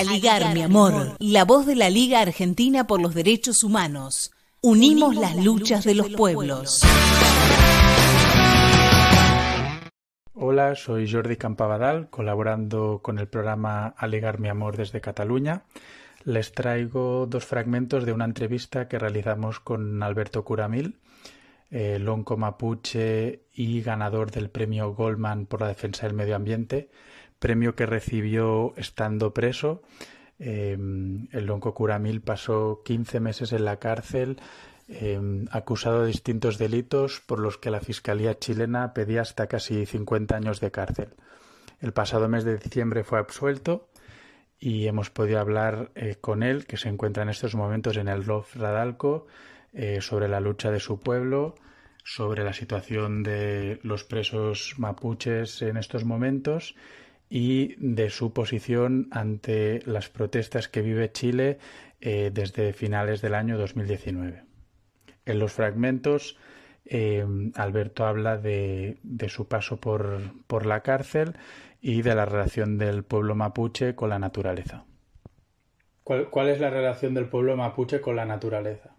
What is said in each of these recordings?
Aligar, mi amor, la voz de la Liga Argentina por los Derechos Humanos. Unimos las luchas de los pueblos. Hola, soy Jordi Campabadal, colaborando con el programa Alegar mi amor desde Cataluña. Les traigo dos fragmentos de una entrevista que realizamos con Alberto Curamil, eh, lonco mapuche y ganador del premio Goldman por la defensa del medio ambiente, premio que recibió estando preso. Em, el lonco Curamil pasó 15 meses en la cárcel em, acusado de distintos delitos por los que la Fiscalía chilena pedía hasta casi 50 años de cárcel. El pasado mes de diciembre fue absuelto y hemos podido hablar eh, con él, que se encuentra en estos momentos en el Lof Radalco, eh, sobre la lucha de su pueblo, sobre la situación de los presos mapuches en estos momentos y de su posición ante las protestas que vive Chile eh, desde finales del año 2019. En los fragmentos, eh, Alberto habla de, su paso por, por, la cárcel y de la relación del pueblo mapuche con la naturaleza. ¿Cuál, ¿Cuál, es la relación del pueblo mapuche con la naturaleza?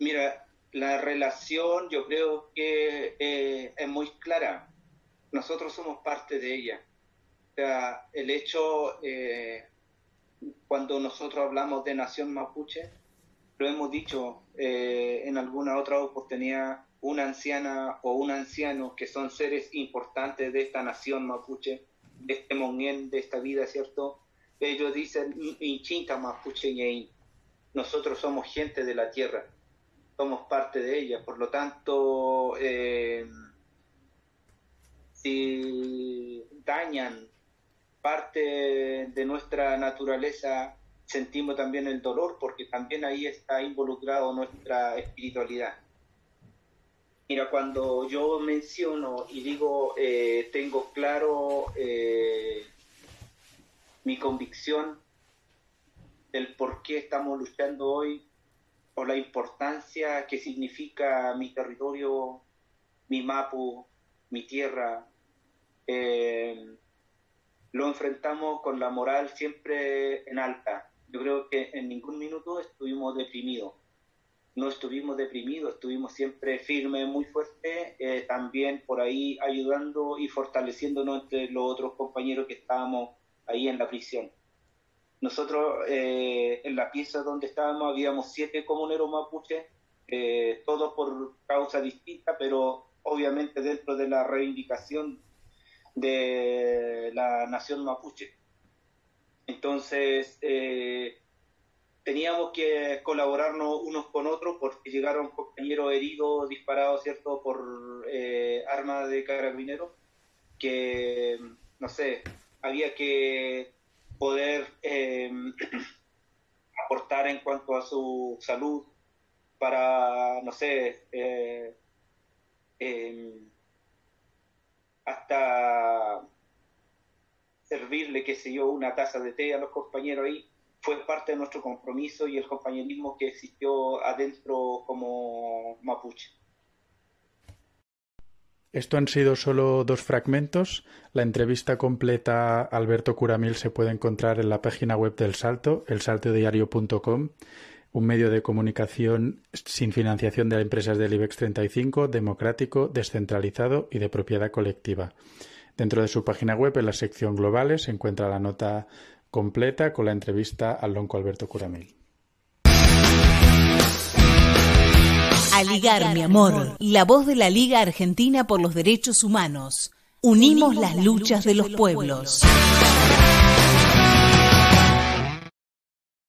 Mira, la relación yo creo que eh, es muy clara nosotros somos parte de ella. O sea, el hecho, eh, cuando nosotros hablamos de nación mapuche, lo hemos dicho eh, en alguna otra oportunidad, una anciana o un anciano que son seres importantes de esta nación mapuche, de este monien, de esta vida, ¿cierto? Ellos dicen, inchinta mapuche nosotros somos gente de la tierra, somos parte de ella, por lo tanto, eh, si dañan parte de nuestra naturaleza, sentimos también el dolor porque también ahí está involucrado nuestra espiritualidad. Mira, cuando yo menciono y digo, eh, tengo claro eh, mi convicción del por qué estamos luchando hoy, por la importancia que significa mi territorio, mi mapu, mi tierra, eh, lo enfrentamos con la moral siempre en alta. Yo creo que en ningún minuto estuvimos deprimidos. No estuvimos deprimidos, estuvimos siempre firmes, muy fuertes, eh, también por ahí ayudando y fortaleciéndonos entre los otros compañeros que estábamos ahí en la prisión. Nosotros eh, en la pieza donde estábamos habíamos siete comuneros mapuches, todos por causa distinta, pero obviamente dentro de la reivindicación de la nación mapuche. Entonces, eh, teníamos que colaborarnos unos con otros porque llegaron compañeros heridos, disparados, ¿cierto?, por eh, armas de carabineros, que, no sé, había que poder eh, aportar en cuanto a su salud para, no sé, eh, hasta servirle, qué sé yo, una taza de té a los compañeros ahí, fue parte de nuestro compromiso y el compañerismo que existió adentro como mapuche. Esto han sido solo dos fragmentos. La entrevista completa a Alberto Curamil se puede encontrar en la página web del Salto, elsaltodiario.com un medio de comunicación sin financiación de empresas del IBEX 35, democrático, descentralizado y de propiedad colectiva. Dentro de su página web, en la sección Globales, se encuentra la nota completa con la entrevista al lonco Alberto Curamil. Aligar, mi amor, la voz de la Liga Argentina por los Derechos Humanos. Unimos las luchas de los pueblos.